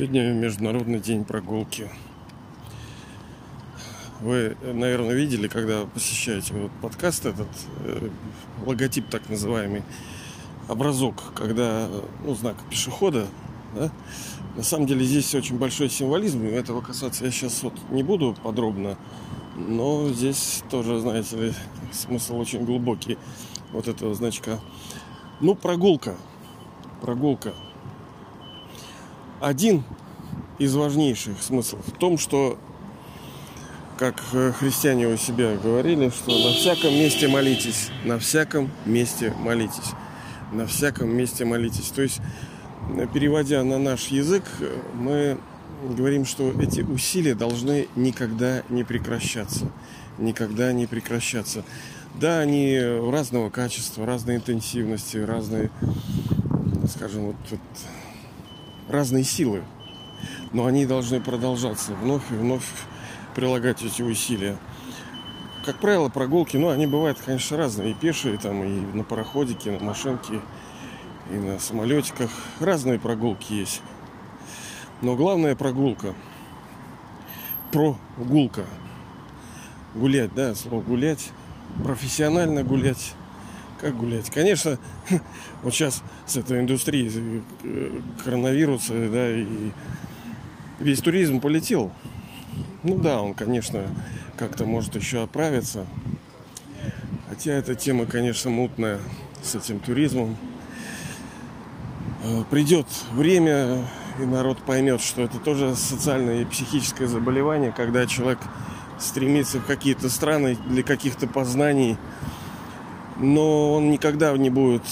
Сегодня Международный день прогулки. Вы, наверное, видели, когда посещаете вот подкаст этот, э, логотип так называемый, образок, когда, ну, знак пешехода, да? На самом деле здесь очень большой символизм, и этого касаться я сейчас вот не буду подробно, но здесь тоже, знаете ли, смысл очень глубокий вот этого значка. Ну, прогулка. Прогулка один из важнейших смыслов в том, что, как э, христиане у себя говорили, что на всяком месте молитесь, на всяком месте молитесь, на всяком месте молитесь. То есть, э, переводя на наш язык, мы говорим, что эти усилия должны никогда не прекращаться. Никогда не прекращаться. Да, они разного качества, разной интенсивности, разной, скажем, вот, вот разные силы. Но они должны продолжаться, вновь и вновь прилагать эти усилия. Как правило, прогулки, ну, они бывают, конечно, разные. И пешие, там, и на пароходике, на машинке, и на самолетиках. Разные прогулки есть. Но главная прогулка. Прогулка. Гулять, да, слово гулять. Профессионально гулять как гулять? Конечно, вот сейчас с этой индустрией э, коронавируса, да, и весь туризм полетел. Ну да, он, конечно, как-то может еще оправиться. Хотя эта тема, конечно, мутная с этим туризмом. Э, Придет время, и народ поймет, что это тоже социальное и психическое заболевание, когда человек стремится в какие-то страны для каких-то познаний, но он никогда не будет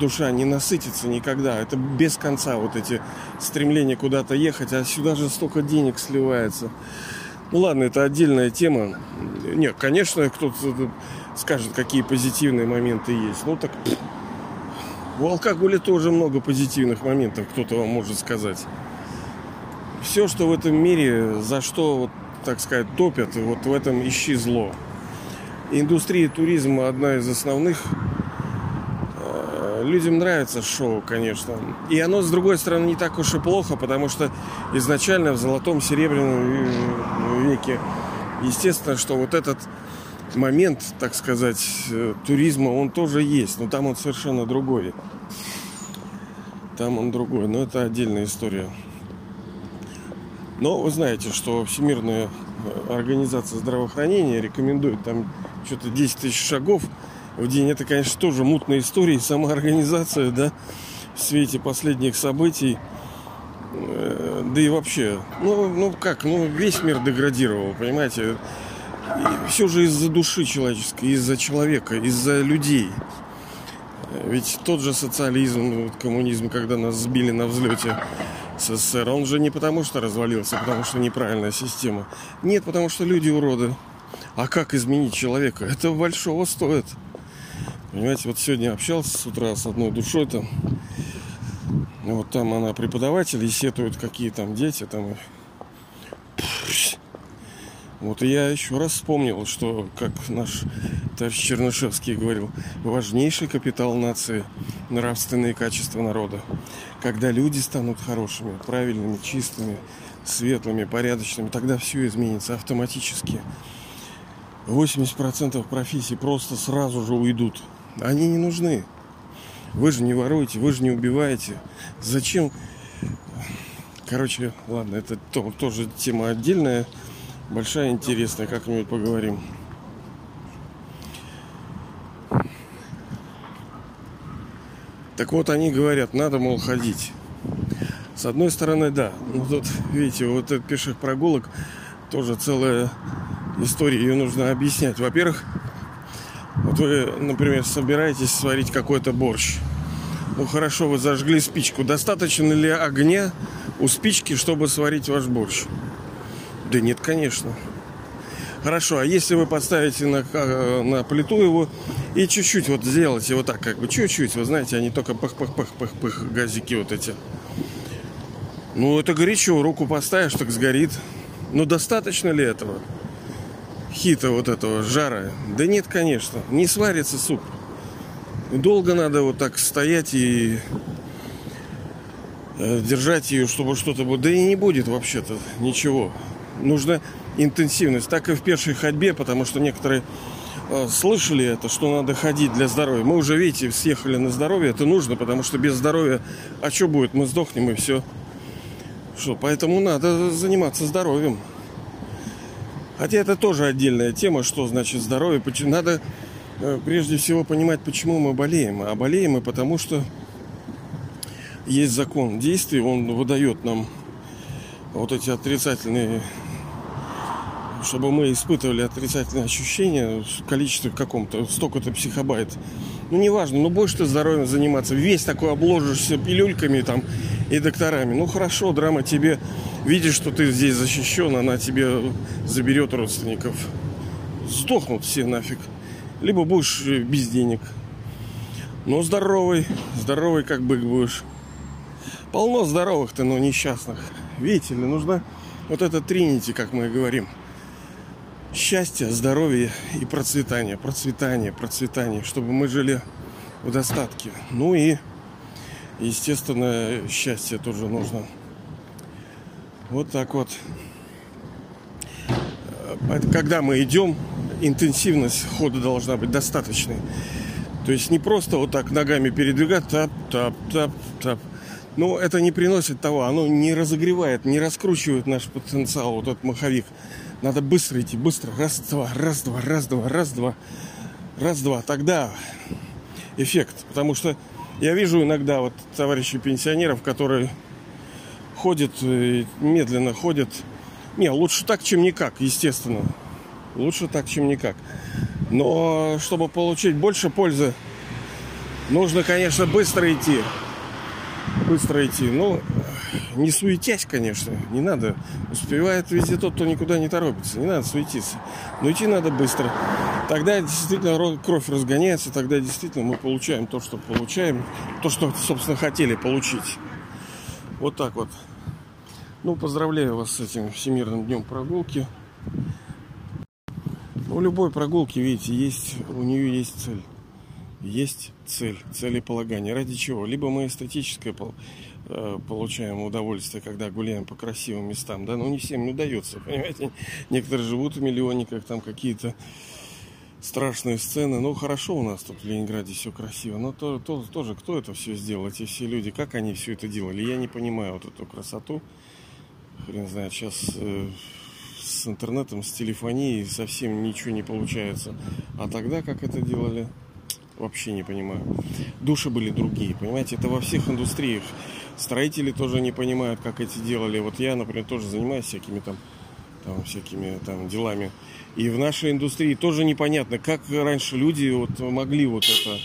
душа не насытится никогда. Это без конца вот эти стремления куда-то ехать, а сюда же столько денег сливается. Ну ладно, это отдельная тема. Нет, конечно, кто-то скажет, какие позитивные моменты есть. Ну так у алкоголя тоже много позитивных моментов, кто-то вам может сказать. Все, что в этом мире, за что, вот, так сказать, топят, вот в этом ищи зло. Индустрия туризма одна из основных. Э, людям нравится шоу, конечно. И оно, с другой стороны, не так уж и плохо, потому что изначально в золотом, серебряном веке, естественно, что вот этот момент, так сказать, э, туризма, он тоже есть. Но там он совершенно другой. Там он другой. Но это отдельная история. Но вы знаете, что Всемирная э, организация здравоохранения рекомендует там что-то 10 тысяч шагов в день. Это, конечно, тоже мутная история. И сама организация, да, в свете последних событий. Э, да и вообще, ну, ну как, ну весь мир деградировал, понимаете. И все же из-за души человеческой, из-за человека, из-за людей. Ведь тот же социализм, коммунизм, когда нас сбили на взлете СССР, он же не потому что развалился, а потому что неправильная система. Нет, потому что люди уроды. А как изменить человека? Это большого стоит. Понимаете, вот сегодня общался с утра с одной душой там. Вот там она преподаватель и сетует, какие там дети там. Вот и я еще раз вспомнил, что, как наш товарищ Чернышевский говорил, важнейший капитал нации – нравственные качества народа. Когда люди станут хорошими, правильными, чистыми, светлыми, порядочными, тогда все изменится автоматически. 80% профессий просто сразу же уйдут. Они не нужны. Вы же не воруете, вы же не убиваете. Зачем? Короче, ладно, это тоже тема отдельная, большая, интересная, как-нибудь поговорим. Так вот, они говорят, надо, мол, ходить. С одной стороны, да. Ну, тут, видите, вот этот пеших прогулок тоже целая история, ее нужно объяснять. Во-первых, вот вы, например, собираетесь сварить какой-то борщ. Ну хорошо, вы зажгли спичку. Достаточно ли огня у спички, чтобы сварить ваш борщ? Да нет, конечно. Хорошо, а если вы поставите на, на плиту его и чуть-чуть вот сделаете вот так, как бы чуть-чуть, вы знаете, они только пах-пах-пах-пах-пах, газики вот эти. Ну, это горячо, руку поставишь, так сгорит. Но достаточно ли этого? Хита вот этого жара? Да нет, конечно. Не сварится суп. Долго надо вот так стоять и э, держать ее, чтобы что-то было. Да и не будет вообще-то ничего. Нужна интенсивность. Так и в пешей ходьбе, потому что некоторые э, слышали это, что надо ходить для здоровья. Мы уже, видите, съехали на здоровье. Это нужно, потому что без здоровья, а что будет? Мы сдохнем и все. Что, поэтому надо заниматься здоровьем. Хотя это тоже отдельная тема, что значит здоровье. Надо э, прежде всего понимать, почему мы болеем. А болеем мы потому, что есть закон действий, он выдает нам вот эти отрицательные чтобы мы испытывали отрицательные ощущения в количестве каком-то, столько-то психобайт. Ну, неважно, ну, будешь ты здоровьем заниматься, весь такой обложишься пилюльками там и докторами. Ну, хорошо, драма тебе, видишь, что ты здесь защищен, она тебе заберет родственников. Сдохнут все нафиг. Либо будешь без денег. Но здоровый, здоровый как бык будешь. Полно здоровых-то, но несчастных. Видите ли, нужно вот это тринити, как мы говорим – счастья, здоровья и процветания. Процветание, процветание, чтобы мы жили в достатке. Ну и, естественно, счастье тоже нужно. Вот так вот. Когда мы идем, интенсивность хода должна быть достаточной. То есть не просто вот так ногами передвигать, тап, тап, тап, тап. Но это не приносит того, оно не разогревает, не раскручивает наш потенциал, вот этот маховик. Надо быстро идти, быстро. Раз, два, раз, два, раз, два, раз, два. Раз, два. Тогда эффект. Потому что я вижу иногда вот товарищей пенсионеров, которые ходят, э, медленно ходят. Не, лучше так, чем никак, естественно. Лучше так, чем никак. Но чтобы получить больше пользы, нужно, конечно, быстро идти. Быстро идти. Ну, не суетясь, конечно, не надо. Успевает везде тот, кто никуда не торопится. Не надо суетиться. Но идти надо быстро. Тогда действительно кровь разгоняется, тогда действительно мы получаем то, что получаем, то, что, собственно, хотели получить. Вот так вот. Ну, поздравляю вас с этим Всемирным днем прогулки. У любой прогулки, видите, есть, у нее есть цель. Есть цель, целеполагание. Ради чего? Либо мы эстетическое Э, получаем удовольствие, когда гуляем по красивым местам, да, но не всем не удается, понимаете, некоторые живут в миллионниках, там какие-то страшные сцены, ну хорошо у нас тут в Ленинграде все красиво, но то, то, тоже кто это все сделал, эти все люди, как они все это делали, я не понимаю вот эту красоту, хрен знает, сейчас э, с интернетом, с телефонией совсем ничего не получается, а тогда как это делали, вообще не понимаю. Души были другие, понимаете, это во всех индустриях. Строители тоже не понимают, как эти делали. Вот я, например, тоже занимаюсь всякими там, там всякими там делами. И в нашей индустрии тоже непонятно, как раньше люди вот могли вот это.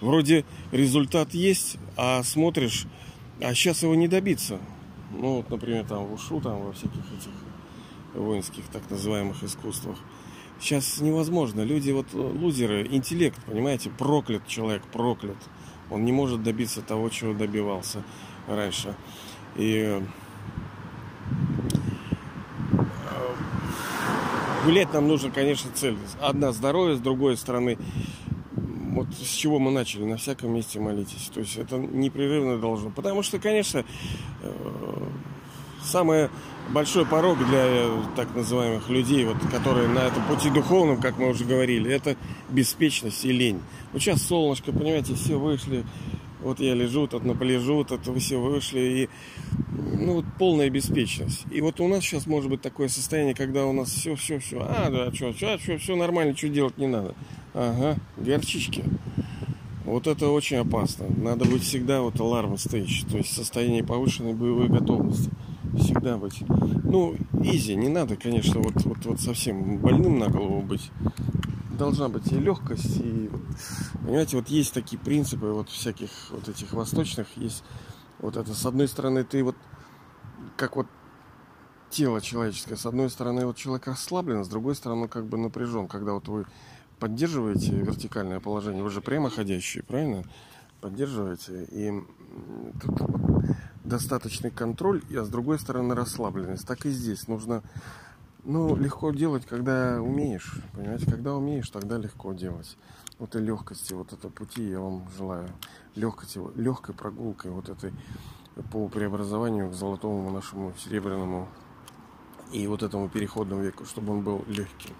Вроде результат есть, а смотришь, а сейчас его не добиться. Ну вот, например, там в ушу, там во всяких этих воинских так называемых искусствах. Сейчас невозможно. Люди вот лузеры, интеллект, понимаете, проклят человек, проклят. Он не может добиться того, чего добивался раньше. И гулять нам нужно, конечно, цель. Одна здоровье, с другой стороны, вот с чего мы начали, на всяком месте молитесь. То есть это непрерывно должно. Потому что, конечно, э, самый большой порог для так называемых людей, вот, которые на этом пути духовном, как мы уже говорили, это беспечность и лень. Вот сейчас солнышко, понимаете, все вышли, вот я лежу, тут на полежу, тут все вышли, и ну вот полная беспечность. И вот у нас сейчас может быть такое состояние, когда у нас все, все, все, а, да, что, что, что, все нормально, что делать не надо. Ага, горчички. Вот это очень опасно. Надо быть всегда вот аларм стейдж, то есть состояние повышенной боевой готовности всегда быть. Ну, изи, не надо, конечно, вот, вот, вот совсем больным на голову быть. Должна быть и легкость, и, понимаете, вот есть такие принципы вот всяких вот этих восточных, есть вот это, с одной стороны, ты вот, как вот тело человеческое, с одной стороны, вот человек расслаблен, с другой стороны, как бы напряжен, когда вот вы поддерживаете вертикальное положение, вы же прямоходящие, правильно? Поддерживаете, и тут достаточный контроль, а с другой стороны расслабленность. Так и здесь нужно, ну, легко делать, когда умеешь, понимаете, когда умеешь, тогда легко делать. Вот и легкости, вот это пути я вам желаю. Легкости, легкой прогулкой, вот этой по преобразованию к золотому нашему серебряному и вот этому переходному веку, чтобы он был легким.